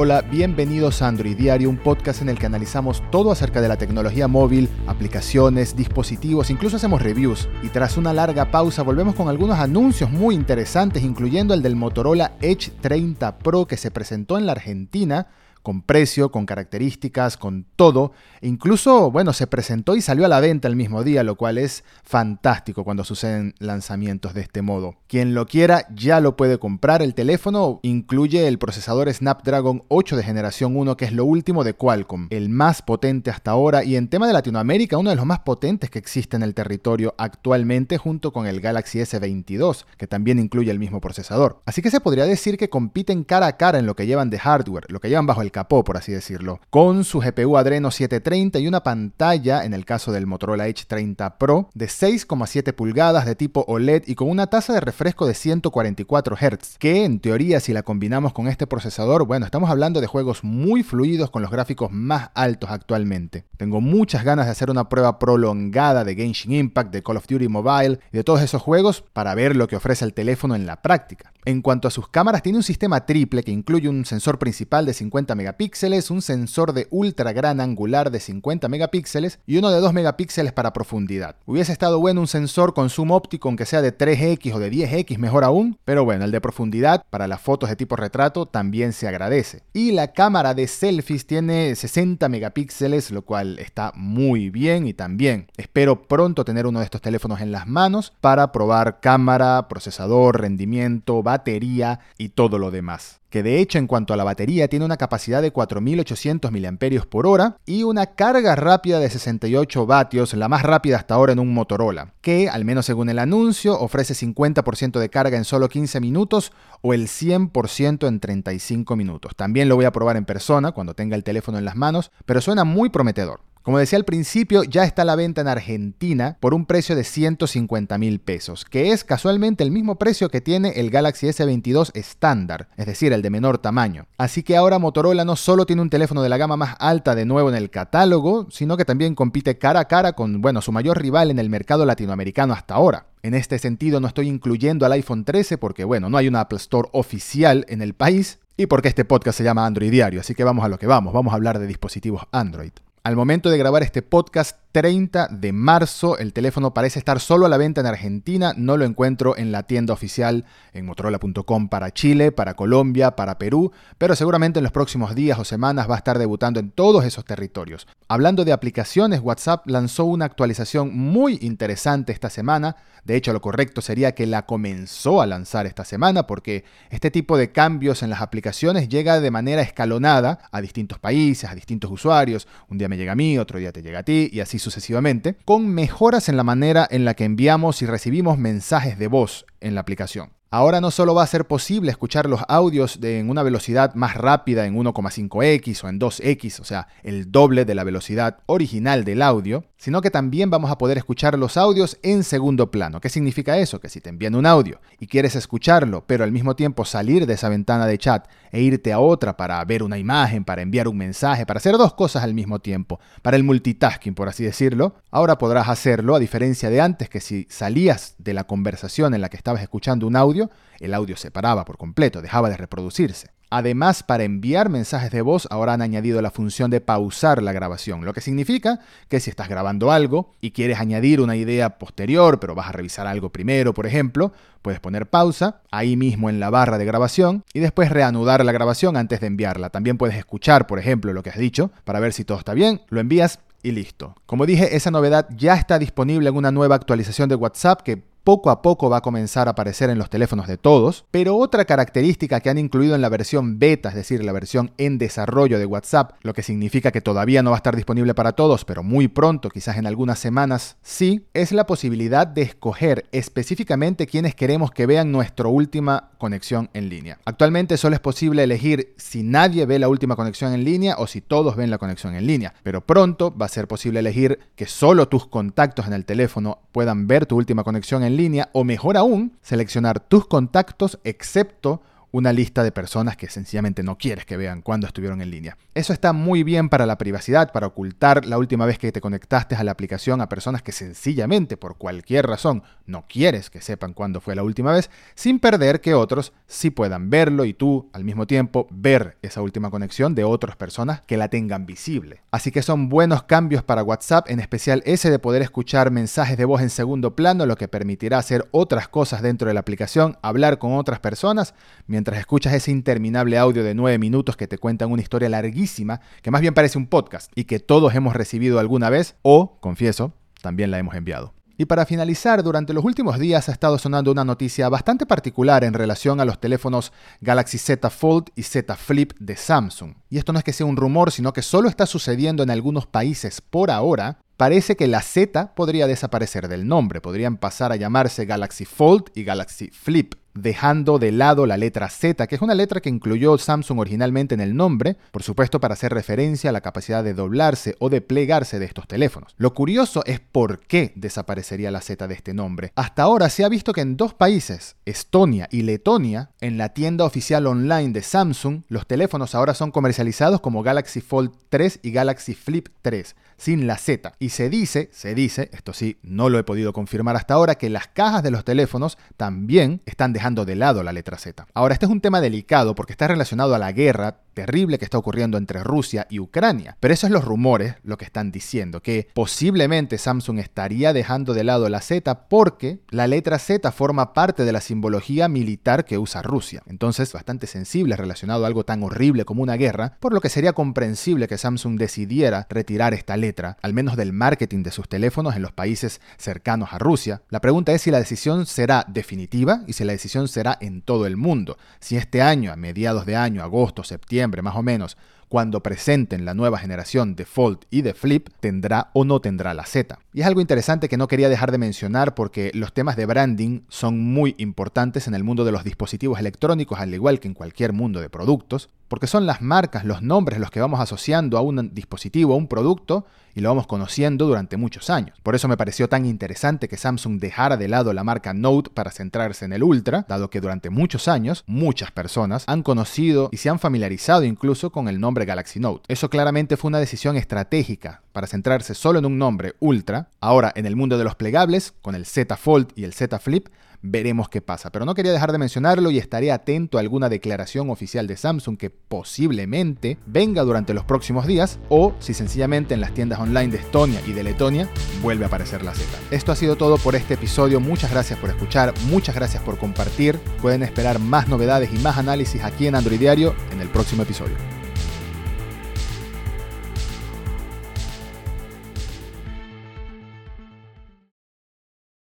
Hola, bienvenidos a Android Diario, un podcast en el que analizamos todo acerca de la tecnología móvil, aplicaciones, dispositivos, incluso hacemos reviews. Y tras una larga pausa volvemos con algunos anuncios muy interesantes, incluyendo el del Motorola Edge 30 Pro que se presentó en la Argentina con precio, con características, con todo. E incluso, bueno, se presentó y salió a la venta el mismo día, lo cual es fantástico cuando suceden lanzamientos de este modo. Quien lo quiera ya lo puede comprar. El teléfono incluye el procesador Snapdragon 8 de generación 1, que es lo último de Qualcomm, el más potente hasta ahora y en tema de Latinoamérica, uno de los más potentes que existe en el territorio actualmente junto con el Galaxy S22, que también incluye el mismo procesador. Así que se podría decir que compiten cara a cara en lo que llevan de hardware, lo que llevan bajo el capó, por así decirlo, con su GPU Adreno 730 y una pantalla, en el caso del Motorola Edge 30 Pro, de 6,7 pulgadas de tipo OLED y con una tasa de refresco de 144 Hz, que en teoría si la combinamos con este procesador, bueno, estamos hablando de juegos muy fluidos con los gráficos más altos actualmente. Tengo muchas ganas de hacer una prueba prolongada de Genshin Impact, de Call of Duty Mobile y de todos esos juegos para ver lo que ofrece el teléfono en la práctica. En cuanto a sus cámaras, tiene un sistema triple que incluye un sensor principal de 50 megapíxeles, un sensor de ultra gran angular de 50 megapíxeles y uno de 2 megapíxeles para profundidad. Hubiese estado bueno un sensor con zoom óptico aunque sea de 3x o de 10x, mejor aún, pero bueno, el de profundidad para las fotos de tipo retrato también se agradece. Y la cámara de selfies tiene 60 megapíxeles, lo cual está muy bien y también espero pronto tener uno de estos teléfonos en las manos para probar cámara, procesador, rendimiento, batería y todo lo demás. Que de hecho en cuanto a la batería tiene una capacidad de 4800 mAh y una carga rápida de 68 vatios, la más rápida hasta ahora en un Motorola, que al menos según el anuncio ofrece 50% de carga en solo 15 minutos o el 100% en 35 minutos. También lo voy a probar en persona cuando tenga el teléfono en las manos, pero suena muy prometedor. Como decía al principio, ya está la venta en Argentina por un precio de 150 mil pesos, que es casualmente el mismo precio que tiene el Galaxy S22 estándar, es decir, el de menor tamaño. Así que ahora Motorola no solo tiene un teléfono de la gama más alta de nuevo en el catálogo, sino que también compite cara a cara con, bueno, su mayor rival en el mercado latinoamericano hasta ahora. En este sentido no estoy incluyendo al iPhone 13 porque, bueno, no hay una Apple Store oficial en el país y porque este podcast se llama Android Diario, así que vamos a lo que vamos, vamos a hablar de dispositivos Android. Al momento de grabar este podcast 30 de marzo, el teléfono parece estar solo a la venta en Argentina, no lo encuentro en la tienda oficial en motorola.com para Chile, para Colombia, para Perú, pero seguramente en los próximos días o semanas va a estar debutando en todos esos territorios. Hablando de aplicaciones, WhatsApp lanzó una actualización muy interesante esta semana, de hecho lo correcto sería que la comenzó a lanzar esta semana porque este tipo de cambios en las aplicaciones llega de manera escalonada a distintos países, a distintos usuarios, un día me llega a mí, otro día te llega a ti y así sucesivamente, con mejoras en la manera en la que enviamos y recibimos mensajes de voz en la aplicación. Ahora no solo va a ser posible escuchar los audios de, en una velocidad más rápida en 1,5x o en 2x, o sea, el doble de la velocidad original del audio, sino que también vamos a poder escuchar los audios en segundo plano. ¿Qué significa eso? Que si te envían un audio y quieres escucharlo, pero al mismo tiempo salir de esa ventana de chat e irte a otra para ver una imagen, para enviar un mensaje, para hacer dos cosas al mismo tiempo, para el multitasking, por así decirlo, ahora podrás hacerlo a diferencia de antes que si salías de la conversación en la que estabas escuchando un audio, el audio se paraba por completo, dejaba de reproducirse. Además, para enviar mensajes de voz, ahora han añadido la función de pausar la grabación, lo que significa que si estás grabando algo y quieres añadir una idea posterior, pero vas a revisar algo primero, por ejemplo, puedes poner pausa ahí mismo en la barra de grabación y después reanudar la grabación antes de enviarla. También puedes escuchar, por ejemplo, lo que has dicho para ver si todo está bien, lo envías y listo. Como dije, esa novedad ya está disponible en una nueva actualización de WhatsApp que poco a poco va a comenzar a aparecer en los teléfonos de todos, pero otra característica que han incluido en la versión beta, es decir, la versión en desarrollo de WhatsApp, lo que significa que todavía no va a estar disponible para todos, pero muy pronto, quizás en algunas semanas sí, es la posibilidad de escoger específicamente quienes queremos que vean nuestra última conexión en línea. Actualmente solo es posible elegir si nadie ve la última conexión en línea o si todos ven la conexión en línea, pero pronto va a ser posible elegir que solo tus contactos en el teléfono puedan ver tu última conexión en línea o mejor aún, seleccionar tus contactos excepto una lista de personas que sencillamente no quieres que vean cuando estuvieron en línea. Eso está muy bien para la privacidad, para ocultar la última vez que te conectaste a la aplicación a personas que sencillamente por cualquier razón no quieres que sepan cuándo fue la última vez, sin perder que otros sí puedan verlo y tú al mismo tiempo ver esa última conexión de otras personas que la tengan visible. Así que son buenos cambios para WhatsApp, en especial ese de poder escuchar mensajes de voz en segundo plano, lo que permitirá hacer otras cosas dentro de la aplicación, hablar con otras personas, escuchas ese interminable audio de 9 minutos que te cuentan una historia larguísima, que más bien parece un podcast y que todos hemos recibido alguna vez o, confieso, también la hemos enviado. Y para finalizar, durante los últimos días ha estado sonando una noticia bastante particular en relación a los teléfonos Galaxy Z Fold y Z Flip de Samsung. Y esto no es que sea un rumor, sino que solo está sucediendo en algunos países por ahora. Parece que la Z podría desaparecer del nombre, podrían pasar a llamarse Galaxy Fold y Galaxy Flip dejando de lado la letra Z, que es una letra que incluyó Samsung originalmente en el nombre, por supuesto para hacer referencia a la capacidad de doblarse o de plegarse de estos teléfonos. Lo curioso es por qué desaparecería la Z de este nombre. Hasta ahora se ha visto que en dos países, Estonia y Letonia, en la tienda oficial online de Samsung, los teléfonos ahora son comercializados como Galaxy Fold 3 y Galaxy Flip 3 sin la Z. Y se dice, se dice, esto sí, no lo he podido confirmar hasta ahora, que las cajas de los teléfonos también están dejando de lado la letra Z. Ahora, este es un tema delicado porque está relacionado a la guerra terrible que está ocurriendo entre Rusia y Ucrania. Pero eso es los rumores lo que están diciendo, que posiblemente Samsung estaría dejando de lado la Z porque la letra Z forma parte de la simbología militar que usa Rusia. Entonces, bastante sensible relacionado a algo tan horrible como una guerra, por lo que sería comprensible que Samsung decidiera retirar esta letra, al menos del marketing de sus teléfonos en los países cercanos a Rusia. La pregunta es si la decisión será definitiva y si la decisión será en todo el mundo. Si este año, a mediados de año, agosto, septiembre, más o menos, cuando presenten la nueva generación de Fold y de Flip, tendrá o no tendrá la Z. Y es algo interesante que no quería dejar de mencionar porque los temas de branding son muy importantes en el mundo de los dispositivos electrónicos, al igual que en cualquier mundo de productos porque son las marcas, los nombres los que vamos asociando a un dispositivo, a un producto, y lo vamos conociendo durante muchos años. Por eso me pareció tan interesante que Samsung dejara de lado la marca Note para centrarse en el Ultra, dado que durante muchos años muchas personas han conocido y se han familiarizado incluso con el nombre Galaxy Note. Eso claramente fue una decisión estratégica para centrarse solo en un nombre Ultra. Ahora, en el mundo de los plegables, con el Z Fold y el Z Flip, veremos qué pasa. Pero no quería dejar de mencionarlo y estaré atento a alguna declaración oficial de Samsung que posiblemente venga durante los próximos días o si sencillamente en las tiendas online de Estonia y de Letonia vuelve a aparecer la Z. Esto ha sido todo por este episodio. Muchas gracias por escuchar, muchas gracias por compartir. Pueden esperar más novedades y más análisis aquí en Android Diario en el próximo episodio.